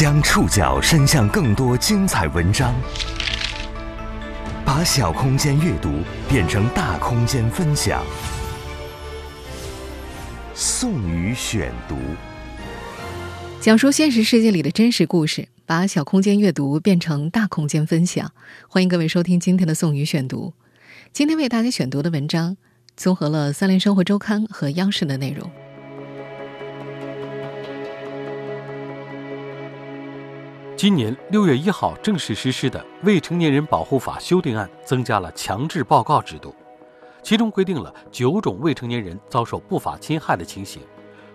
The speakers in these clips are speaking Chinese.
将触角伸向更多精彩文章，把小空间阅读变成大空间分享。宋宇选读，讲述现实世界里的真实故事，把小空间阅读变成大空间分享。欢迎各位收听今天的宋宇选读。今天为大家选读的文章，综合了《三联生活周刊》和央视的内容。今年六月一号正式实施的《未成年人保护法》修订案，增加了强制报告制度，其中规定了九种未成年人遭受不法侵害的情形，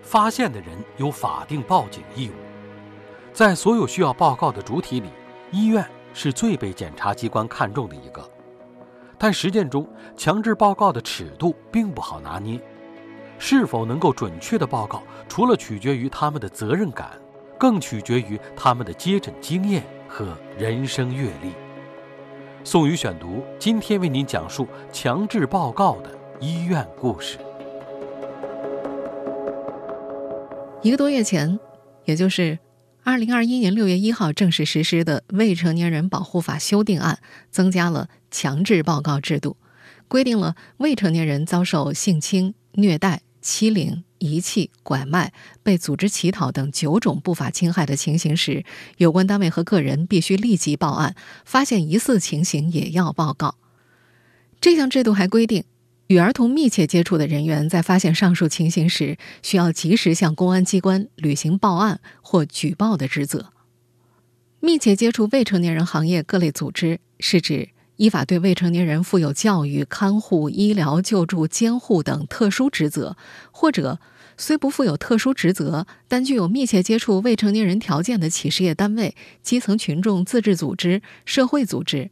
发现的人有法定报警义务。在所有需要报告的主体里，医院是最被检察机关看重的一个。但实践中，强制报告的尺度并不好拿捏，是否能够准确的报告，除了取决于他们的责任感。更取决于他们的接诊经验和人生阅历。宋宇选读今天为您讲述强制报告的医院故事。一个多月前，也就是二零二一年六月一号正式实施的《未成年人保护法》修订案，增加了强制报告制度，规定了未成年人遭受性侵、虐待、欺凌。遗弃、拐卖、被组织乞讨等九种不法侵害的情形时，有关单位和个人必须立即报案，发现疑似情形也要报告。这项制度还规定，与儿童密切接触的人员在发现上述情形时，需要及时向公安机关履行报案或举报的职责。密切接触未成年人行业各类组织，是指。依法对未成年人负有教育、看护、医疗救助、监护等特殊职责，或者虽不负有特殊职责，但具有密切接触未成年人条件的企事业单位、基层群众自治组织、社会组织。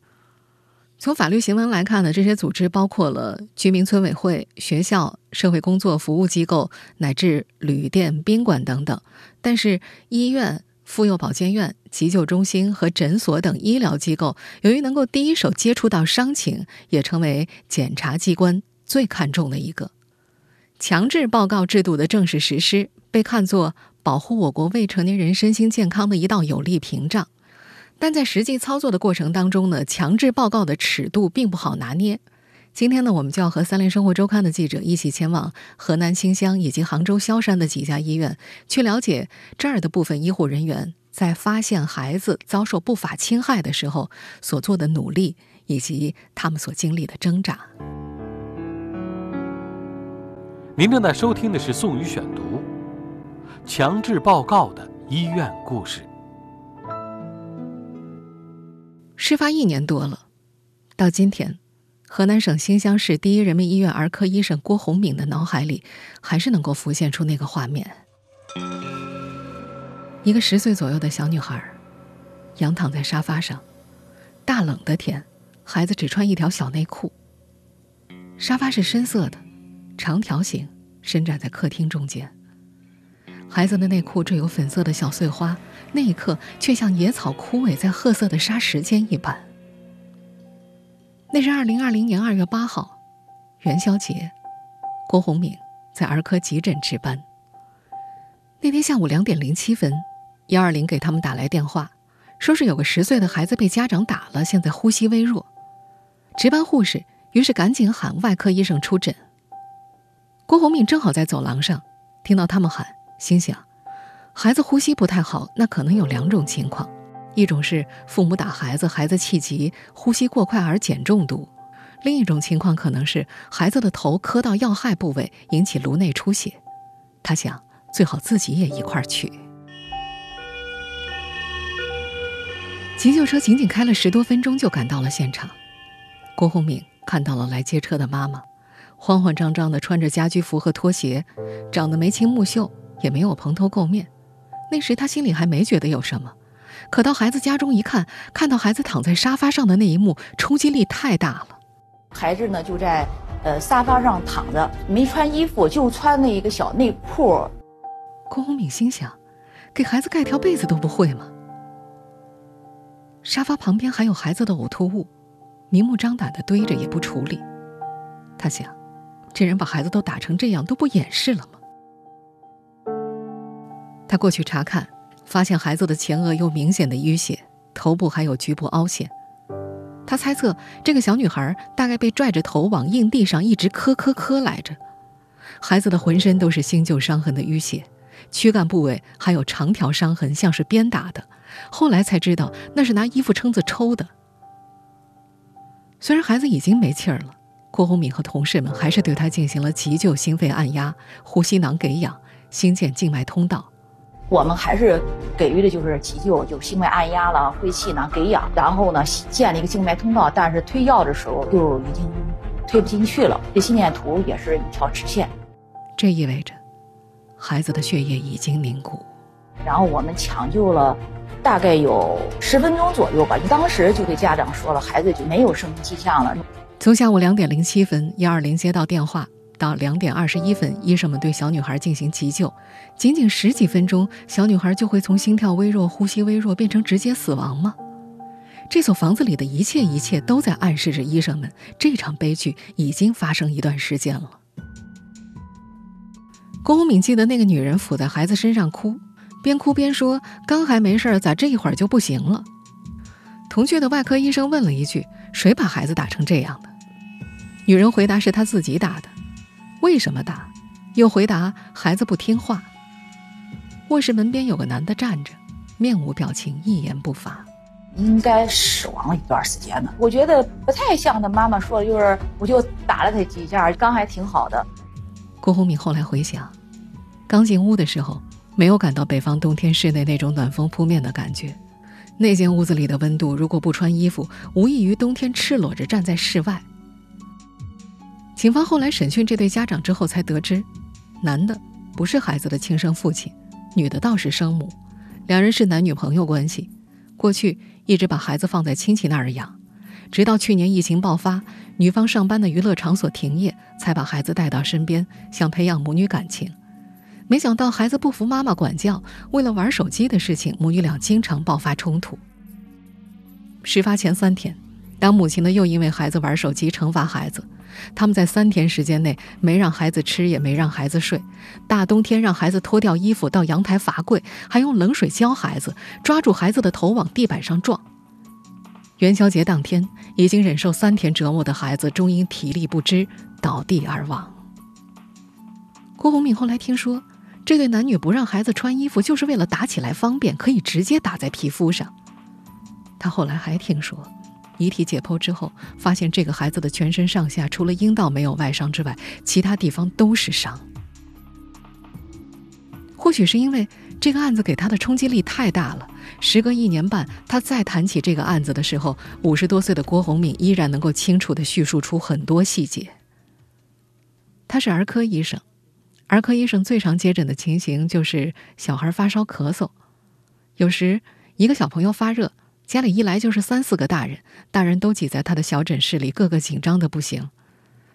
从法律行文来看呢，这些组织包括了居民村委会、学校、社会工作服务机构乃至旅店、宾馆等等。但是医院。妇幼保健院、急救中心和诊所等医疗机构，由于能够第一手接触到伤情，也成为检察机关最看重的一个。强制报告制度的正式实施，被看作保护我国未成年人身心健康的一道有力屏障。但在实际操作的过程当中呢，强制报告的尺度并不好拿捏。今天呢，我们就要和三联生活周刊的记者一起前往河南新乡以及杭州萧山的几家医院，去了解这儿的部分医护人员在发现孩子遭受不法侵害的时候所做的努力，以及他们所经历的挣扎。您正在收听的是《宋宇选读》，强制报告的医院故事。事发一年多了，到今天。河南省新乡市第一人民医院儿科医生郭红敏的脑海里，还是能够浮现出那个画面：一个十岁左右的小女孩，仰躺在沙发上，大冷的天，孩子只穿一条小内裤。沙发是深色的，长条形，伸展在客厅中间。孩子的内裤缀有粉色的小碎花，那一刻却像野草枯萎在褐色的沙石间一般。那是二零二零年二月八号，元宵节，郭红敏在儿科急诊值班。那天下午两点零七分，幺二零给他们打来电话，说是有个十岁的孩子被家长打了，现在呼吸微弱。值班护士于是赶紧喊外科医生出诊。郭红敏正好在走廊上，听到他们喊，心想，孩子呼吸不太好，那可能有两种情况。一种是父母打孩子，孩子气急，呼吸过快而碱中毒；另一种情况可能是孩子的头磕到要害部位，引起颅内出血。他想，最好自己也一块儿去。急救车仅仅开了十多分钟就赶到了现场。郭红敏看到了来接车的妈妈，慌慌张张的穿着家居服和拖鞋，长得眉清目秀，也没有蓬头垢面。那时他心里还没觉得有什么。可到孩子家中一看，看到孩子躺在沙发上的那一幕，冲击力太大了。孩子呢就在呃沙发上躺着，没穿衣服，就穿了一个小内裤。郭红敏心想，给孩子盖条被子都不会吗？沙发旁边还有孩子的呕吐物，明目张胆的堆着也不处理。他想，这人把孩子都打成这样，都不掩饰了吗？他过去查看。发现孩子的前额有明显的淤血，头部还有局部凹陷。他猜测这个小女孩大概被拽着头往硬地上一直磕磕磕来着。孩子的浑身都是新旧伤痕的淤血，躯干部位还有长条伤痕，像是鞭打的。后来才知道那是拿衣服撑子抽的。虽然孩子已经没气儿了，郭红敏和同事们还是对他进行了急救心肺按压、呼吸囊给氧、新建静脉通道。我们还是给予的就是急救，就心脉按压了、呼气囊给氧，然后呢建了一个静脉通道，但是推药的时候就已经推不进去了。这心电图也是一条直线，这意味着孩子的血液已经凝固。然后我们抢救了大概有十分钟左右吧，当时就给家长说了，孩子就没有生命迹象了。从下午两点零七分，幺二零接到电话。到两点二十一分，医生们对小女孩进行急救，仅仅十几分钟，小女孩就会从心跳微弱、呼吸微弱变成直接死亡吗？这所房子里的一切一切都在暗示着医生们，这场悲剧已经发生一段时间了。郭红敏记得那个女人伏在孩子身上哭，边哭边说：“刚还没事儿，咋这一会儿就不行了？”同去的外科医生问了一句：“谁把孩子打成这样的？”女人回答：“是她自己打的。”为什么打？又回答孩子不听话。卧室门边有个男的站着，面无表情，一言不发。应该死亡了一段时间了。我觉得不太像他妈妈说的，就是我就打了他几下，刚还挺好的。郭红敏后来回想，刚进屋的时候，没有感到北方冬天室内那种暖风扑面的感觉。那间屋子里的温度，如果不穿衣服，无异于冬天赤裸着站在室外。警方后来审讯这对家长之后，才得知，男的不是孩子的亲生父亲，女的倒是生母，两人是男女朋友关系，过去一直把孩子放在亲戚那儿养，直到去年疫情爆发，女方上班的娱乐场所停业，才把孩子带到身边，想培养母女感情。没想到孩子不服妈妈管教，为了玩手机的事情，母女俩经常爆发冲突。事发前三天，当母亲的又因为孩子玩手机惩罚孩子。他们在三天时间内没让孩子吃，也没让孩子睡。大冬天让孩子脱掉衣服到阳台罚跪，还用冷水浇孩子，抓住孩子的头往地板上撞。元宵节当天，已经忍受三天折磨的孩子终因体力不支倒地而亡。郭红敏后来听说，这对男女不让孩子穿衣服，就是为了打起来方便，可以直接打在皮肤上。他后来还听说。遗体解剖之后，发现这个孩子的全身上下除了阴道没有外伤之外，其他地方都是伤。或许是因为这个案子给他的冲击力太大了，时隔一年半，他再谈起这个案子的时候，五十多岁的郭红敏依然能够清楚地叙述出很多细节。他是儿科医生，儿科医生最常接诊的情形就是小孩发烧咳嗽，有时一个小朋友发热。家里一来就是三四个大人，大人都挤在他的小诊室里，个个紧张的不行。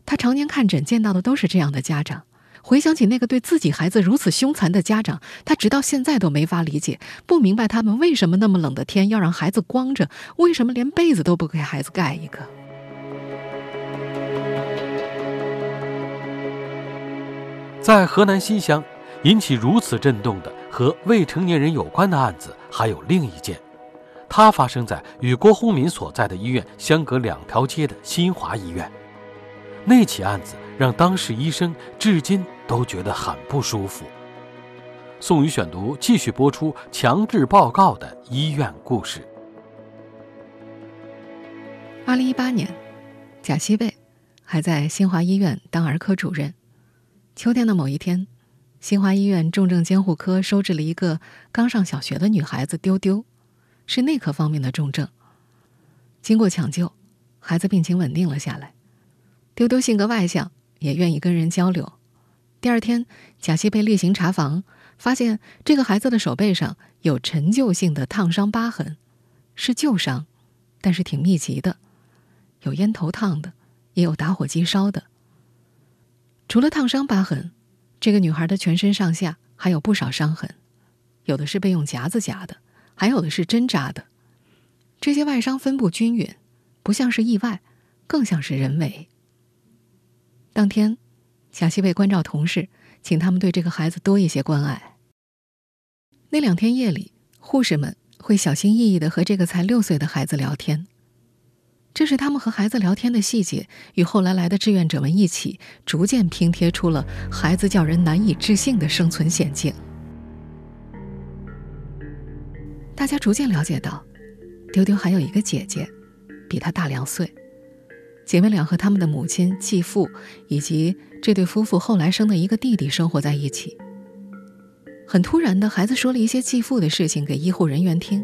他常年看诊，见到的都是这样的家长。回想起那个对自己孩子如此凶残的家长，他直到现在都没法理解，不明白他们为什么那么冷的天要让孩子光着，为什么连被子都不给孩子盖一个。在河南新乡，引起如此震动的和未成年人有关的案子还有另一件。它发生在与郭洪民所在的医院相隔两条街的新华医院。那起案子让当事医生至今都觉得很不舒服。宋宇选读继续播出强制报告的医院故事。二零一八年，贾西贝还在新华医院当儿科主任。秋天的某一天，新华医院重症监护科收治了一个刚上小学的女孩子丢丢。是内科方面的重症。经过抢救，孩子病情稳定了下来。丢丢性格外向，也愿意跟人交流。第二天，贾西被例行查房，发现这个孩子的手背上有陈旧性的烫伤疤痕，是旧伤，但是挺密集的，有烟头烫的，也有打火机烧的。除了烫伤疤痕，这个女孩的全身上下还有不少伤痕，有的是被用夹子夹的。还有的是针扎的，这些外伤分布均匀，不像是意外，更像是人为。当天，贾西贝关照同事，请他们对这个孩子多一些关爱。那两天夜里，护士们会小心翼翼的和这个才六岁的孩子聊天。这是他们和孩子聊天的细节，与后来来的志愿者们一起，逐渐拼贴出了孩子叫人难以置信的生存险境。大家逐渐了解到，丢丢还有一个姐姐，比他大两岁。姐妹俩和他们的母亲、继父以及这对夫妇后来生的一个弟弟生活在一起。很突然的，孩子说了一些继父的事情给医护人员听。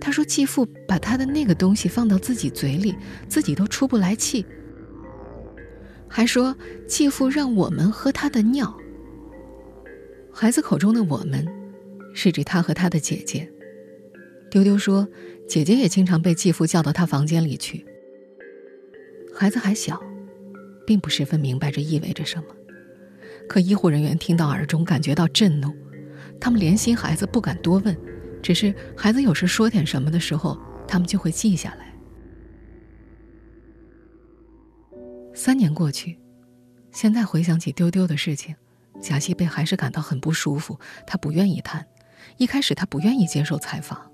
他说：“继父把他的那个东西放到自己嘴里，自己都出不来气。”还说：“继父让我们喝他的尿。”孩子口中的“我们”，是指他和他的姐姐。丢丢说：“姐姐也经常被继父叫到他房间里去。”孩子还小，并不十分明白这意味着什么。可医护人员听到耳中，感觉到震怒，他们怜惜孩子，不敢多问。只是孩子有时说点什么的时候，他们就会记下来。三年过去，现在回想起丢丢的事情，贾西贝还是感到很不舒服。他不愿意谈，一开始他不愿意接受采访。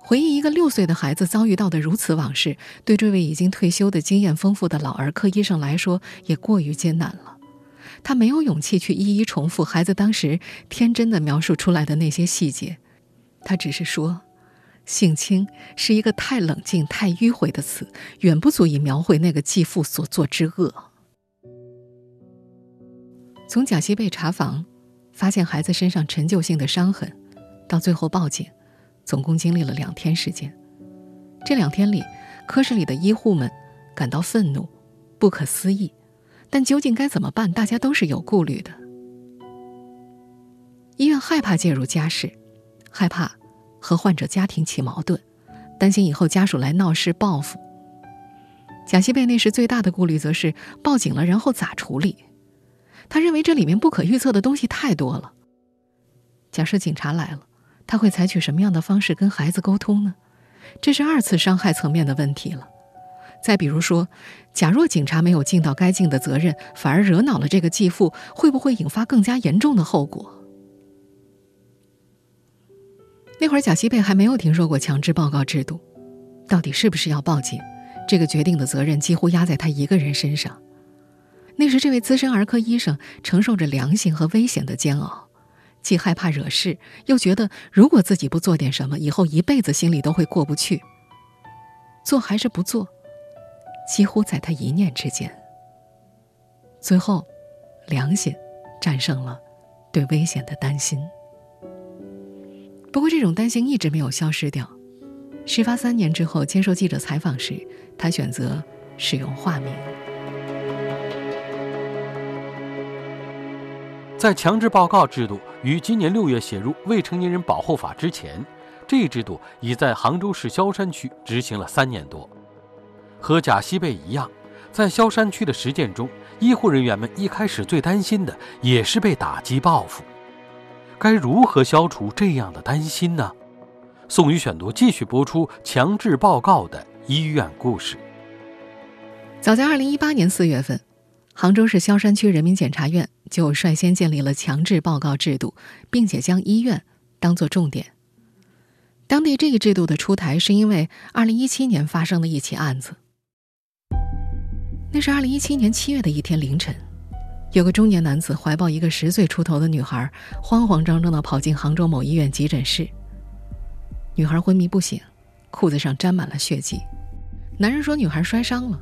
回忆一个六岁的孩子遭遇到的如此往事，对这位已经退休的经验丰富的老儿科医生来说，也过于艰难了。他没有勇气去一一重复孩子当时天真的描述出来的那些细节，他只是说：“性侵是一个太冷静、太迂回的词，远不足以描绘那个继父所作之恶。”从贾西贝查房发现孩子身上陈旧性的伤痕，到最后报警，总共经历了两天时间。这两天里，科室里的医护们感到愤怒、不可思议。但究竟该怎么办？大家都是有顾虑的。医院害怕介入家事，害怕和患者家庭起矛盾，担心以后家属来闹事报复。贾西贝那时最大的顾虑则是报警了，然后咋处理？他认为这里面不可预测的东西太多了。假设警察来了，他会采取什么样的方式跟孩子沟通呢？这是二次伤害层面的问题了。再比如说，假若警察没有尽到该尽的责任，反而惹恼了这个继父，会不会引发更加严重的后果？那会儿贾西贝还没有听说过强制报告制度，到底是不是要报警？这个决定的责任几乎压在他一个人身上。那时，这位资深儿科医生承受着良心和危险的煎熬，既害怕惹事，又觉得如果自己不做点什么，以后一辈子心里都会过不去。做还是不做？几乎在他一念之间。最后，良心战胜了对危险的担心。不过，这种担心一直没有消失掉。事发三年之后，接受记者采访时，他选择使用化名。在强制报告制度于今年六月写入《未成年人保护法》之前，这一制度已在杭州市萧山区执行了三年多。和贾西贝一样，在萧山区的实践中，医护人员们一开始最担心的也是被打击报复。该如何消除这样的担心呢？宋宇选读继续播出强制报告的医院故事。早在二零一八年四月份，杭州市萧山区人民检察院就率先建立了强制报告制度，并且将医院当作重点。当地这一制度的出台，是因为二零一七年发生的一起案子。那是二零一七年七月的一天凌晨，有个中年男子怀抱一个十岁出头的女孩，慌慌张张地跑进杭州某医院急诊室。女孩昏迷不醒，裤子上沾满了血迹。男人说女孩摔伤了，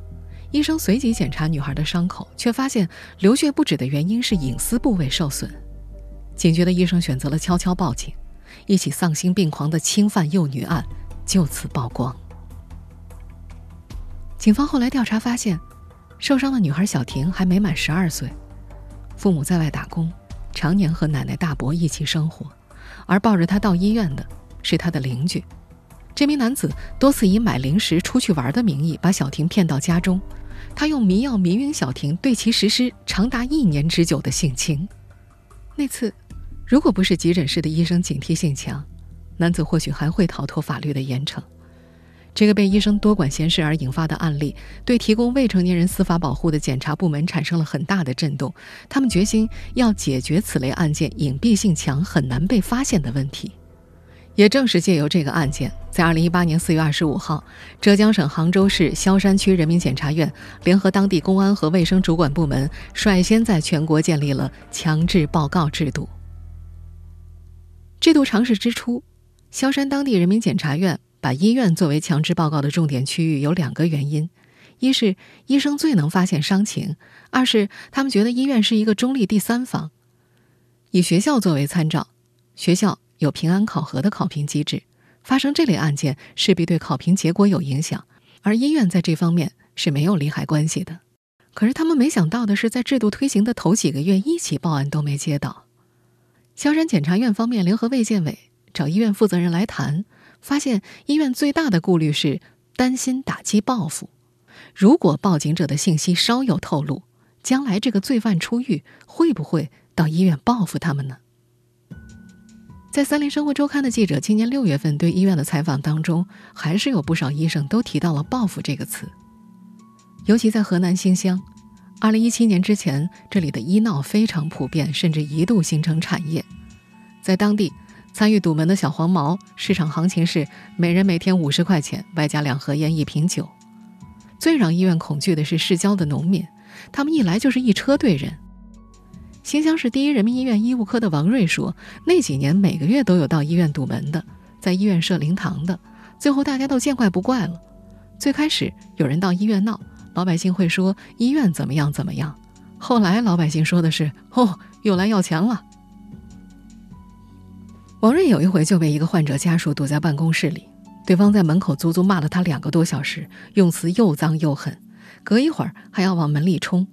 医生随即检查女孩的伤口，却发现流血不止的原因是隐私部位受损。警觉的医生选择了悄悄报警，一起丧心病狂的侵犯幼女案就此曝光。警方后来调查发现。受伤的女孩小婷还没满十二岁，父母在外打工，常年和奶奶大伯一起生活，而抱着她到医院的是她的邻居。这名男子多次以买零食、出去玩的名义把小婷骗到家中，他用迷药迷晕小婷，对其实施长达一年之久的性侵。那次，如果不是急诊室的医生警惕性强，男子或许还会逃脱法律的严惩。这个被医生多管闲事而引发的案例，对提供未成年人司法保护的检察部门产生了很大的震动。他们决心要解决此类案件隐蔽性强、很难被发现的问题。也正是借由这个案件，在二零一八年四月二十五号，浙江省杭州市萧山区人民检察院联合当地公安和卫生主管部门，率先在全国建立了强制报告制度。制度尝试之初，萧山当地人民检察院把医院作为强制报告的重点区域，有两个原因：一是医生最能发现伤情；二是他们觉得医院是一个中立第三方。以学校作为参照，学校。有平安考核的考评机制，发生这类案件势必对考评结果有影响，而医院在这方面是没有利害关系的。可是他们没想到的是，在制度推行的头几个月，一起报案都没接到。萧山检察院方面联合卫健委找医院负责人来谈，发现医院最大的顾虑是担心打击报复。如果报警者的信息稍有透露，将来这个罪犯出狱会不会到医院报复他们呢？在《三联生活周刊》的记者今年六月份对医院的采访当中，还是有不少医生都提到了“报复”这个词。尤其在河南新乡，二零一七年之前，这里的医闹非常普遍，甚至一度形成产业。在当地，参与堵门的小黄毛市场行情是每人每天五十块钱，外加两盒烟、一瓶酒。最让医院恐惧的是市郊的农民，他们一来就是一车队人。新乡市第一人民医院医务科的王瑞说：“那几年每个月都有到医院堵门的，在医院设灵堂的，最后大家都见怪不怪了。最开始有人到医院闹，老百姓会说医院怎么样怎么样，后来老百姓说的是哦，又来要钱了。”王瑞有一回就被一个患者家属堵在办公室里，对方在门口足足骂了他两个多小时，用词又脏又狠，隔一会儿还要往门里冲。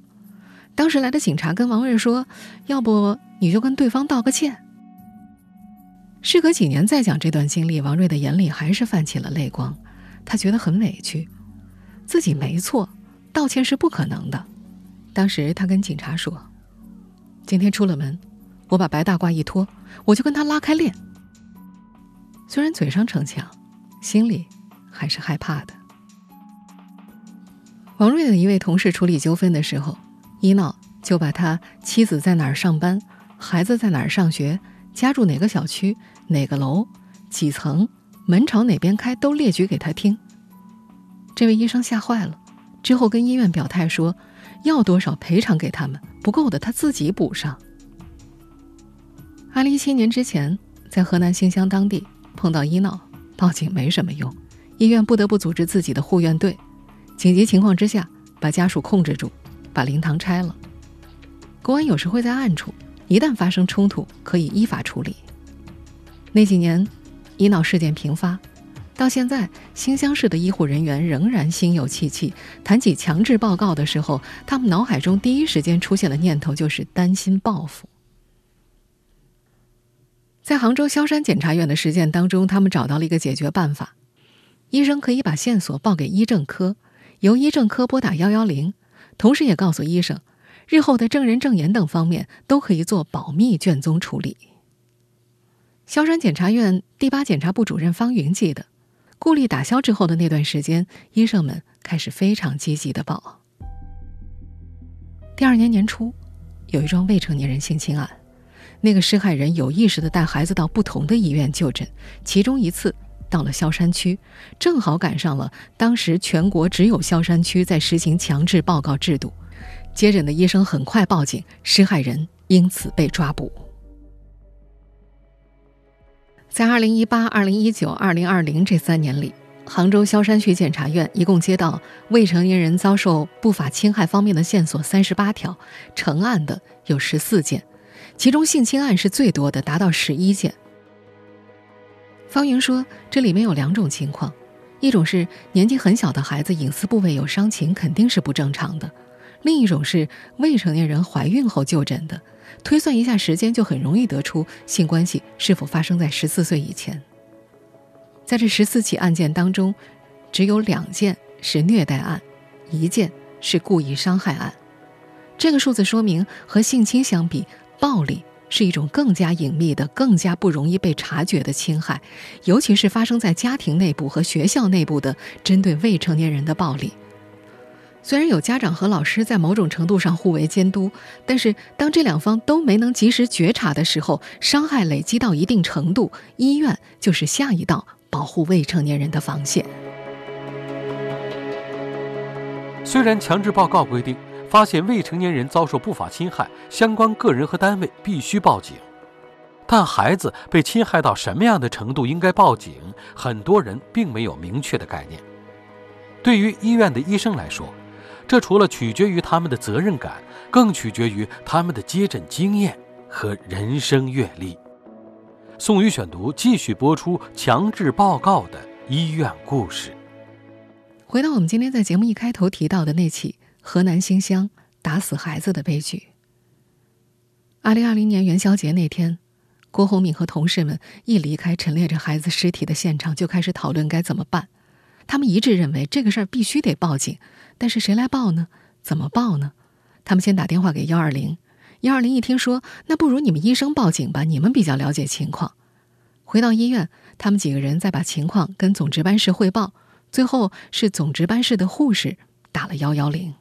当时来的警察跟王瑞说：“要不你就跟对方道个歉。”事隔几年再讲这段经历，王瑞的眼里还是泛起了泪光。他觉得很委屈，自己没错，道歉是不可能的。当时他跟警察说：“今天出了门，我把白大褂一脱，我就跟他拉开链。”虽然嘴上逞强，心里还是害怕的。王瑞的一位同事处理纠纷的时候。一闹就把他妻子在哪儿上班，孩子在哪儿上学，家住哪个小区、哪个楼、几层，门朝哪边开都列举给他听。这位医生吓坏了，之后跟医院表态说，要多少赔偿给他们，不够的他自己补上。二零一七年之前，在河南新乡当地碰到医闹，报警没什么用，医院不得不组织自己的护院队，紧急情况之下把家属控制住。把灵堂拆了。公安有时会在暗处，一旦发生冲突，可以依法处理。那几年，医闹事件频发，到现在，新乡市的医护人员仍然心有戚戚。谈起强制报告的时候，他们脑海中第一时间出现的念头就是担心报复。在杭州萧山检察院的实践当中，他们找到了一个解决办法：医生可以把线索报给医政科，由医政科拨打幺幺零。同时，也告诉医生，日后的证人证言等方面都可以做保密卷宗处理。萧山检察院第八检察部主任方云记得，顾虑打消之后的那段时间，医生们开始非常积极的报。第二年年初，有一桩未成年人性侵案，那个施害人有意识的带孩子到不同的医院就诊，其中一次。到了萧山区，正好赶上了当时全国只有萧山区在实行强制报告制度。接诊的医生很快报警，施害人因此被抓捕。在二零一八、二零一九、二零二零这三年里，杭州萧山区检察院一共接到未成年人遭受不法侵害方面的线索三十八条，成案的有十四件，其中性侵案是最多的，达到十一件。方云说：“这里面有两种情况，一种是年纪很小的孩子隐私部位有伤情，肯定是不正常的；另一种是未成年人怀孕后就诊的，推算一下时间就很容易得出性关系是否发生在十四岁以前。在这十四起案件当中，只有两件是虐待案，一件是故意伤害案。这个数字说明和性侵相比，暴力是一种更加隐秘的、更加不容易被察觉的侵害，尤其是发生在家庭内部和学校内部的针对未成年人的暴力。虽然有家长和老师在某种程度上互为监督，但是当这两方都没能及时觉察的时候，伤害累积到一定程度，医院就是下一道保护未成年人的防线。虽然强制报告规定，发现未成年人遭受不法侵害，相关个人和单位必须报警，但孩子被侵害到什么样的程度应该报警，很多人并没有明确的概念。对于医院的医生来说，这除了取决于他们的责任感，更取决于他们的接诊经验和人生阅历。宋宇选读继续播出强制报告的医院故事。回到我们今天在节目一开头提到的那起河南新乡打死孩子的悲剧。二零二零年元宵节那天，郭红敏和同事们一离开陈列着孩子尸体的现场，就开始讨论该怎么办。他们一致认为这个事儿必须得报警，但是谁来报呢？怎么报呢？他们先打电话给幺二零，幺二零一听说，那不如你们医生报警吧，你们比较了解情况。回到医院，他们几个人再把情况跟总值班室汇报。最后是总值班室的护士打了幺幺零，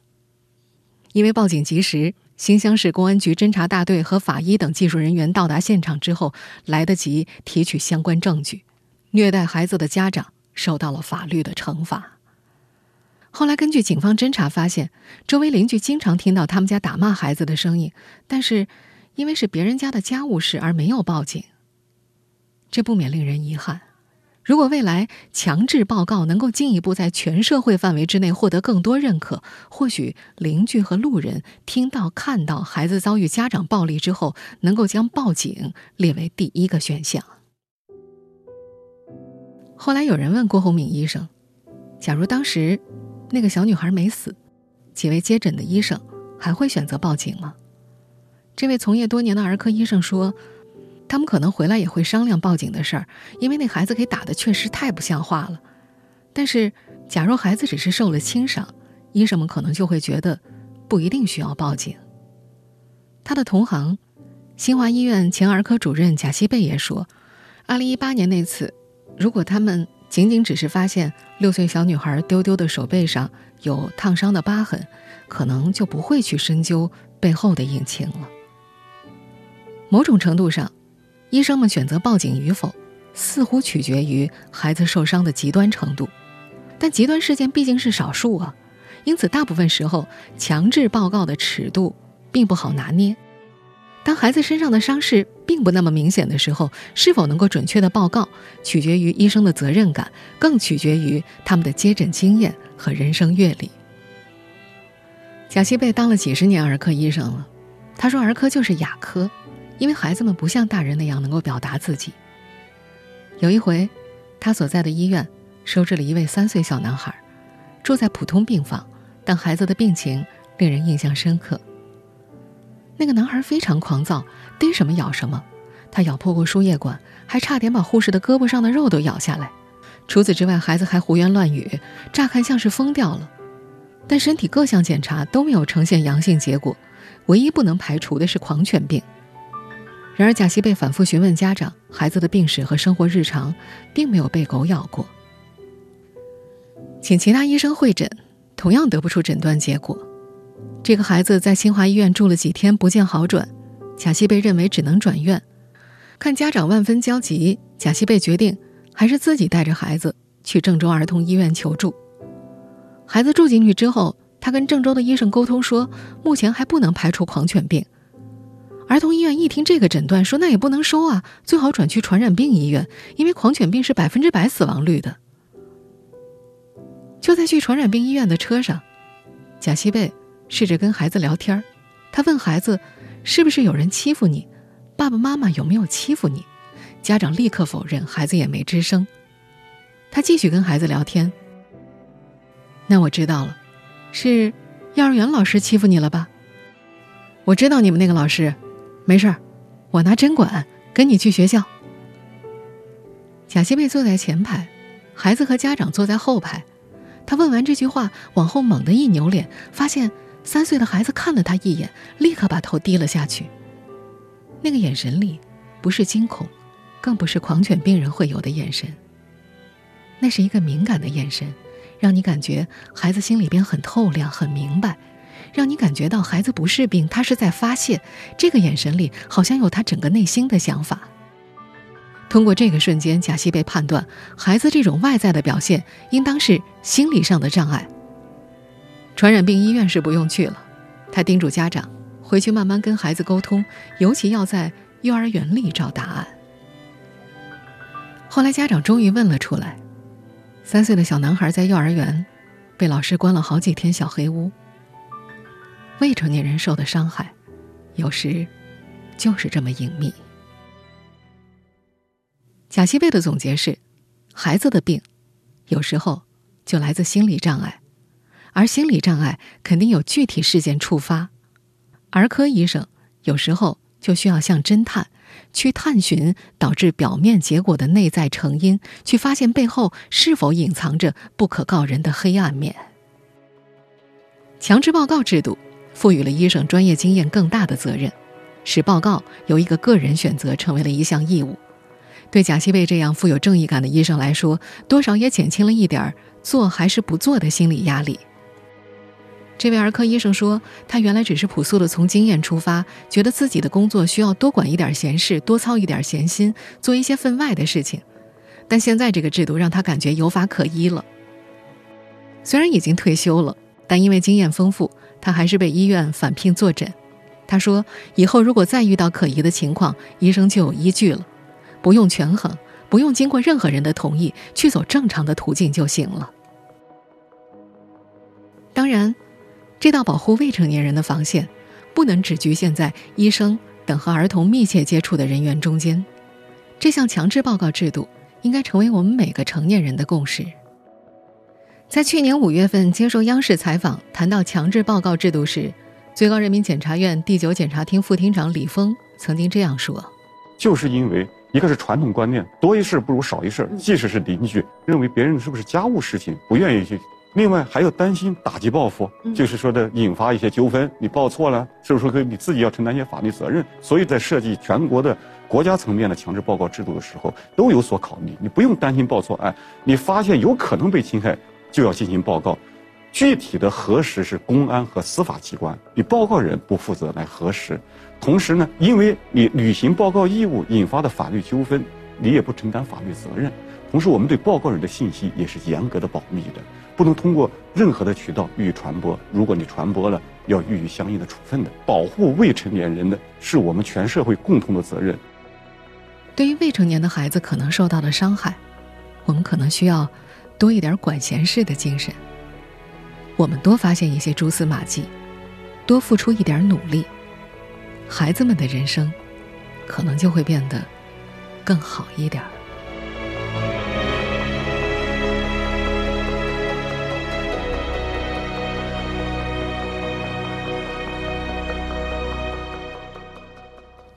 因为报警及时，新乡市公安局侦查大队和法医等技术人员到达现场之后，来得及提取相关证据，虐待孩子的家长受到了法律的惩罚。后来根据警方侦查发现，周围邻居经常听到他们家打骂孩子的声音，但是因为是别人家的家务事而没有报警，这不免令人遗憾。如果未来强制报告能够进一步在全社会范围之内获得更多认可，或许邻居和路人听到、看到孩子遭遇家长暴力之后，能够将报警列为第一个选项。后来有人问郭红敏医生：“假如当时那个小女孩没死，几位接诊的医生还会选择报警吗？”这位从业多年的儿科医生说。他们可能回来也会商量报警的事儿，因为那孩子给打的确实太不像话了。但是，假如孩子只是受了轻伤，医生们可能就会觉得不一定需要报警。他的同行，新华医院前儿科主任贾西贝也说，2018年那次，如果他们仅仅只是发现六岁小女孩丢丢的手背上有烫伤的疤痕，可能就不会去深究背后的隐情了。某种程度上。医生们选择报警与否，似乎取决于孩子受伤的极端程度，但极端事件毕竟是少数啊，因此大部分时候强制报告的尺度并不好拿捏。当孩子身上的伤势并不那么明显的时候，是否能够准确的报告，取决于医生的责任感，更取决于他们的接诊经验和人生阅历。贾西贝当了几十年儿科医生了，他说儿科就是哑科。因为孩子们不像大人那样能够表达自己。有一回，他所在的医院收治了一位三岁小男孩，住在普通病房，但孩子的病情令人印象深刻。那个男孩非常狂躁，逮什么咬什么，他咬破过输液管，还差点把护士的胳膊上的肉都咬下来。除此之外，孩子还胡言乱语，乍看像是疯掉了，但身体各项检查都没有呈现阳性结果，唯一不能排除的是狂犬病。然而，贾西贝反复询问家长孩子的病史和生活日常，并没有被狗咬过。请其他医生会诊，同样得不出诊断结果。这个孩子在新华医院住了几天不见好转，贾西贝认为只能转院。看家长万分焦急，贾西贝决定还是自己带着孩子去郑州儿童医院求助。孩子住进去之后，他跟郑州的医生沟通说，目前还不能排除狂犬病。儿童医院一听这个诊断，说那也不能收啊，最好转去传染病医院，因为狂犬病是百分之百死亡率的。就在去传染病医院的车上，贾西贝试着跟孩子聊天他问孩子：“是不是有人欺负你？爸爸妈妈有没有欺负你？”家长立刻否认，孩子也没吱声。他继续跟孩子聊天：“那我知道了，是幼儿园老师欺负你了吧？我知道你们那个老师。”没事儿，我拿针管跟你去学校。贾西贝坐在前排，孩子和家长坐在后排。他问完这句话，往后猛地一扭脸，发现三岁的孩子看了他一眼，立刻把头低了下去。那个眼神里，不是惊恐，更不是狂犬病人会有的眼神。那是一个敏感的眼神，让你感觉孩子心里边很透亮、很明白，让你感觉到孩子不是病，他是在发泄。这个眼神里好像有他整个内心的想法。通过这个瞬间，贾西被判断孩子这种外在的表现应当是心理上的障碍。传染病医院是不用去了，他叮嘱家长回去慢慢跟孩子沟通，尤其要在幼儿园里找答案。后来家长终于问了出来：三岁的小男孩在幼儿园被老师关了好几天小黑屋。未成年人受的伤害，有时就是这么隐秘。贾西贝的总结是：孩子的病，有时候就来自心理障碍。而心理障碍肯定有具体事件触发，儿科医生有时候就需要像侦探，去探寻导致表面结果的内在成因，去发现背后是否隐藏着不可告人的黑暗面。强制报告制度赋予了医生专业经验更大的责任，使报告由一个个人选择成为了一项义务。对贾西贝这样富有正义感的医生来说，多少也减轻了一点做还是不做的心理压力。这位儿科医生说：“他原来只是朴素的从经验出发，觉得自己的工作需要多管一点闲事，多操一点闲心，做一些分外的事情。但现在这个制度让他感觉有法可依了。虽然已经退休了，但因为经验丰富，他还是被医院返聘坐诊。他说：以后如果再遇到可疑的情况，医生就有依据了，不用权衡，不用经过任何人的同意，去走正常的途径就行了。当然。”这道保护未成年人的防线，不能只局限在医生等和儿童密切接触的人员中间。这项强制报告制度应该成为我们每个成年人的共识。在去年五月份接受央视采访谈到强制报告制度时，最高人民检察院第九检察厅副厅长李峰曾经这样说：“就是因为一个是传统观念，多一事不如少一事，即使是邻居认为别人是不是家务事情，不愿意去。”另外还要担心打击报复，就是说的引发一些纠纷。你报错了，是不是可以你自己要承担一些法律责任？所以在设计全国的国家层面的强制报告制度的时候，都有所考虑。你不用担心报错案，你发现有可能被侵害，就要进行报告。具体的核实是公安和司法机关，你报告人不负责来核实。同时呢，因为你履行报告义务引发的法律纠纷，你也不承担法律责任。同时，我们对报告人的信息也是严格的保密的。不能通过任何的渠道予以传播。如果你传播了，要予以相应的处分的。保护未成年人的是我们全社会共同的责任。对于未成年的孩子可能受到的伤害，我们可能需要多一点管闲事的精神。我们多发现一些蛛丝马迹，多付出一点努力，孩子们的人生可能就会变得更好一点。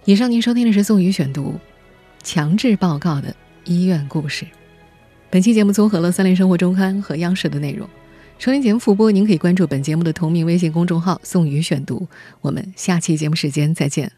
以上您收听的是宋宇选读《强制报告的医院故事》。本期节目综合了《三联生活周刊》和央视的内容。收音节目复播，您可以关注本节目的同名微信公众号“宋宇选读”。我们下期节目时间再见。